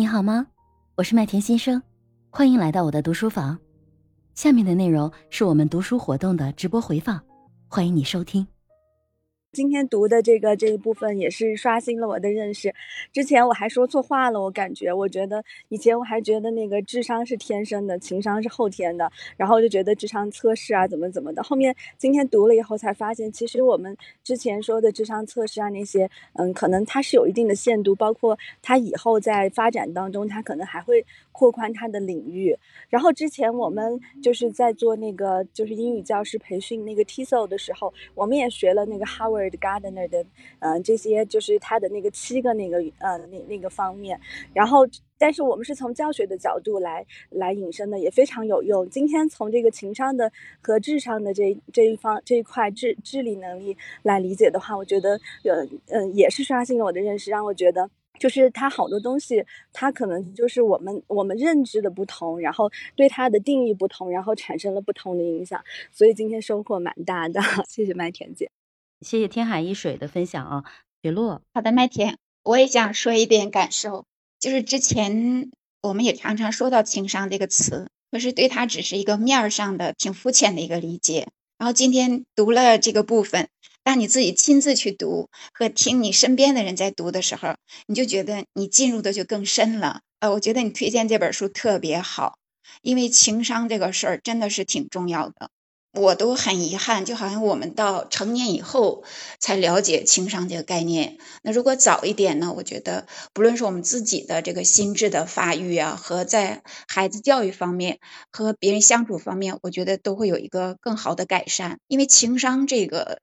你好吗？我是麦田先生，欢迎来到我的读书房。下面的内容是我们读书活动的直播回放，欢迎你收听。今天读的这个这一部分也是刷新了我的认识。之前我还说错话了，我感觉，我觉得以前我还觉得那个智商是天生的，情商是后天的，然后就觉得智商测试啊怎么怎么的。后面今天读了以后才发现，其实我们之前说的智商测试啊那些，嗯，可能它是有一定的限度，包括它以后在发展当中，它可能还会拓宽他的领域。然后之前我们就是在做那个就是英语教师培训那个 TESOL 的时候，我们也学了那个 Howard。Gardner 的，嗯，这些就是他的那个七个那个呃那那个方面，然后，但是我们是从教学的角度来来引申的，也非常有用。今天从这个情商的和智商的这这一方这一块智智力能力来理解的话，我觉得，呃嗯，也是刷新了我的认识，让我觉得，就是它好多东西，它可能就是我们我们认知的不同，然后对它的定义不同，然后产生了不同的影响，所以今天收获蛮大的。谢谢麦田姐。谢谢天海一水的分享啊，雪落。好的，麦田，我也想说一点感受，就是之前我们也常常说到情商这个词，可是对它只是一个面儿上的、挺肤浅的一个理解。然后今天读了这个部分，当你自己亲自去读和听你身边的人在读的时候，你就觉得你进入的就更深了。呃，我觉得你推荐这本书特别好，因为情商这个事儿真的是挺重要的。我都很遗憾，就好像我们到成年以后才了解情商这个概念。那如果早一点呢？我觉得，不论是我们自己的这个心智的发育啊，和在孩子教育方面和别人相处方面，我觉得都会有一个更好的改善。因为情商这个。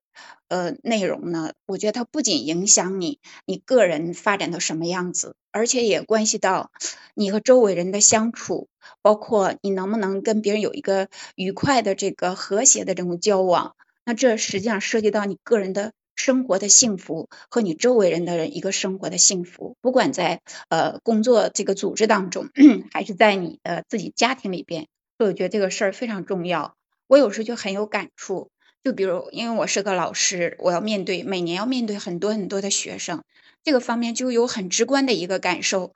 呃，内容呢？我觉得它不仅影响你，你个人发展到什么样子，而且也关系到你和周围人的相处，包括你能不能跟别人有一个愉快的这个和谐的这种交往。那这实际上涉及到你个人的生活的幸福和你周围人的人一个生活的幸福，不管在呃工作这个组织当中，还是在你的自己家庭里边，所以我觉得这个事儿非常重要。我有时就很有感触。就比如，因为我是个老师，我要面对每年要面对很多很多的学生，这个方面就有很直观的一个感受。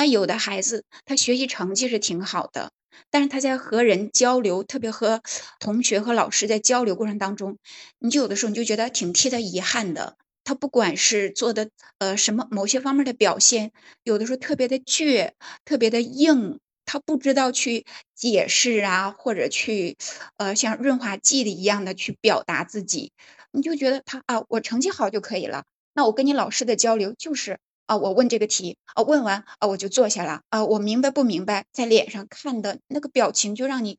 那，有的孩子他学习成绩是挺好的，但是他在和人交流，特别和同学和老师在交流过程当中，你就有的时候你就觉得挺替他遗憾的。他不管是做的呃什么某些方面的表现，有的时候特别的倔，特别的硬。他不知道去解释啊，或者去，呃，像润滑剂的一样的去表达自己，你就觉得他啊，我成绩好就可以了。那我跟你老师的交流就是啊，我问这个题啊，问完啊我就坐下了啊，我明白不明白，在脸上看的那个表情就让你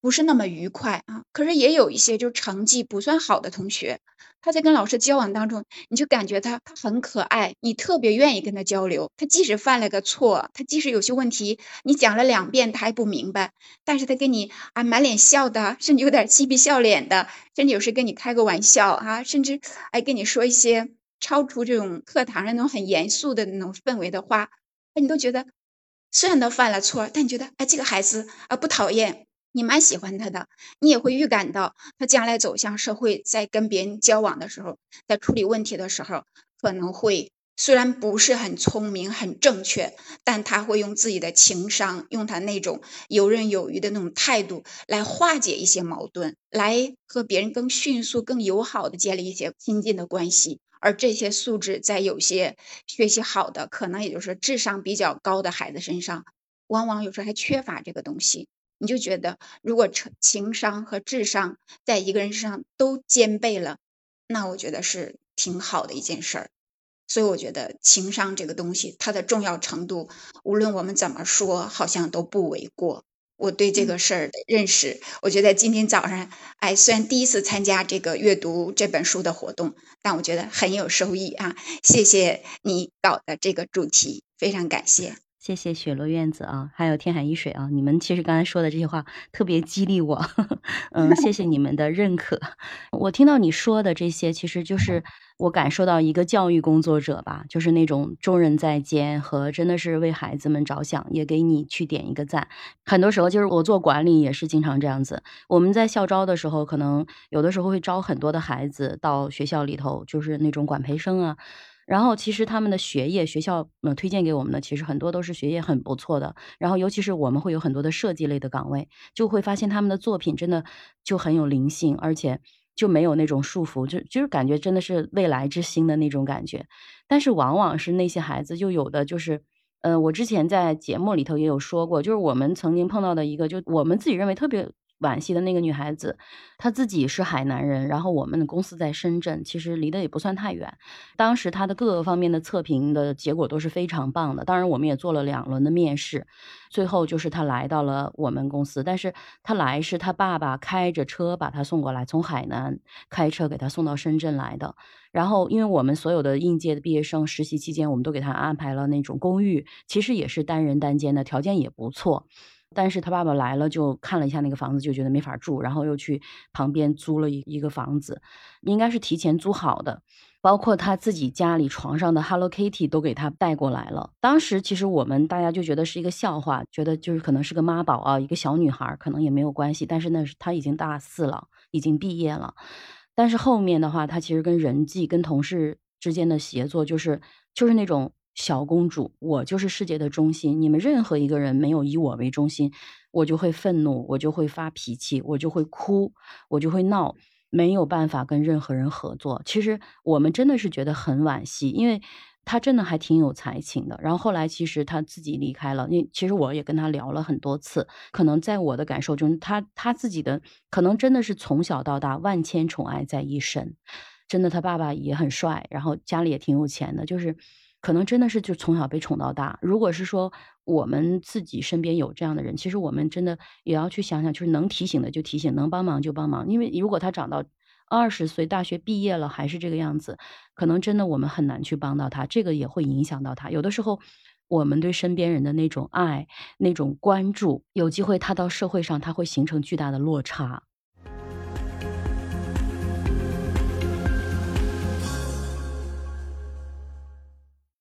不是那么愉快啊。可是也有一些就成绩不算好的同学。他在跟老师交往当中，你就感觉他他很可爱，你特别愿意跟他交流。他即使犯了个错，他即使有些问题你讲了两遍他还不明白，但是他跟你啊满脸笑的，甚至有点嬉皮笑脸的，甚至有时跟你开个玩笑啊，甚至哎跟你说一些超出这种课堂上那种很严肃的那种氛围的话，哎你都觉得虽然他犯了错，但你觉得哎这个孩子啊不讨厌。你蛮喜欢他的，你也会预感到他将来走向社会，在跟别人交往的时候，在处理问题的时候，可能会虽然不是很聪明、很正确，但他会用自己的情商，用他那种游刃有余的那种态度来化解一些矛盾，来和别人更迅速、更友好的建立一些亲近的关系。而这些素质，在有些学习好的，可能也就是智商比较高的孩子身上，往往有时候还缺乏这个东西。你就觉得，如果情情商和智商在一个人身上都兼备了，那我觉得是挺好的一件事儿。所以我觉得情商这个东西，它的重要程度，无论我们怎么说，好像都不为过。我对这个事儿的认识，我觉得今天早上，哎，虽然第一次参加这个阅读这本书的活动，但我觉得很有收益啊！谢谢你搞的这个主题，非常感谢。谢谢雪落院子啊，还有天海一水啊，你们其实刚才说的这些话特别激励我，嗯，谢谢你们的认可。我听到你说的这些，其实就是我感受到一个教育工作者吧，就是那种重任在肩和真的是为孩子们着想，也给你去点一个赞。很多时候就是我做管理也是经常这样子，我们在校招的时候，可能有的时候会招很多的孩子到学校里头，就是那种管培生啊。然后其实他们的学业，学校嗯推荐给我们的，其实很多都是学业很不错的。然后尤其是我们会有很多的设计类的岗位，就会发现他们的作品真的就很有灵性，而且就没有那种束缚，就就是感觉真的是未来之星的那种感觉。但是往往是那些孩子，就有的就是，呃，我之前在节目里头也有说过，就是我们曾经碰到的一个，就我们自己认为特别。惋惜的那个女孩子，她自己是海南人，然后我们的公司在深圳，其实离得也不算太远。当时她的各个方面的测评的结果都是非常棒的，当然我们也做了两轮的面试，最后就是她来到了我们公司。但是她来是她爸爸开着车把她送过来，从海南开车给她送到深圳来的。然后因为我们所有的应届的毕业生实习期间，我们都给她安排了那种公寓，其实也是单人单间的，条件也不错。但是他爸爸来了，就看了一下那个房子，就觉得没法住，然后又去旁边租了一一个房子，应该是提前租好的，包括他自己家里床上的 Hello Kitty 都给他带过来了。当时其实我们大家就觉得是一个笑话，觉得就是可能是个妈宝啊，一个小女孩可能也没有关系。但是那是他已经大四了，已经毕业了。但是后面的话，他其实跟人际、跟同事之间的协作，就是就是那种。小公主，我就是世界的中心。你们任何一个人没有以我为中心，我就会愤怒，我就会发脾气，我就会哭，我就会闹，没有办法跟任何人合作。其实我们真的是觉得很惋惜，因为他真的还挺有才情的。然后后来其实他自己离开了，因其实我也跟他聊了很多次，可能在我的感受中，他他自己的可能真的是从小到大万千宠爱在一身，真的他爸爸也很帅，然后家里也挺有钱的，就是。可能真的是就从小被宠到大。如果是说我们自己身边有这样的人，其实我们真的也要去想想，就是能提醒的就提醒，能帮忙就帮忙。因为如果他长到二十岁，大学毕业了还是这个样子，可能真的我们很难去帮到他，这个也会影响到他。有的时候，我们对身边人的那种爱、那种关注，有机会他到社会上他会形成巨大的落差。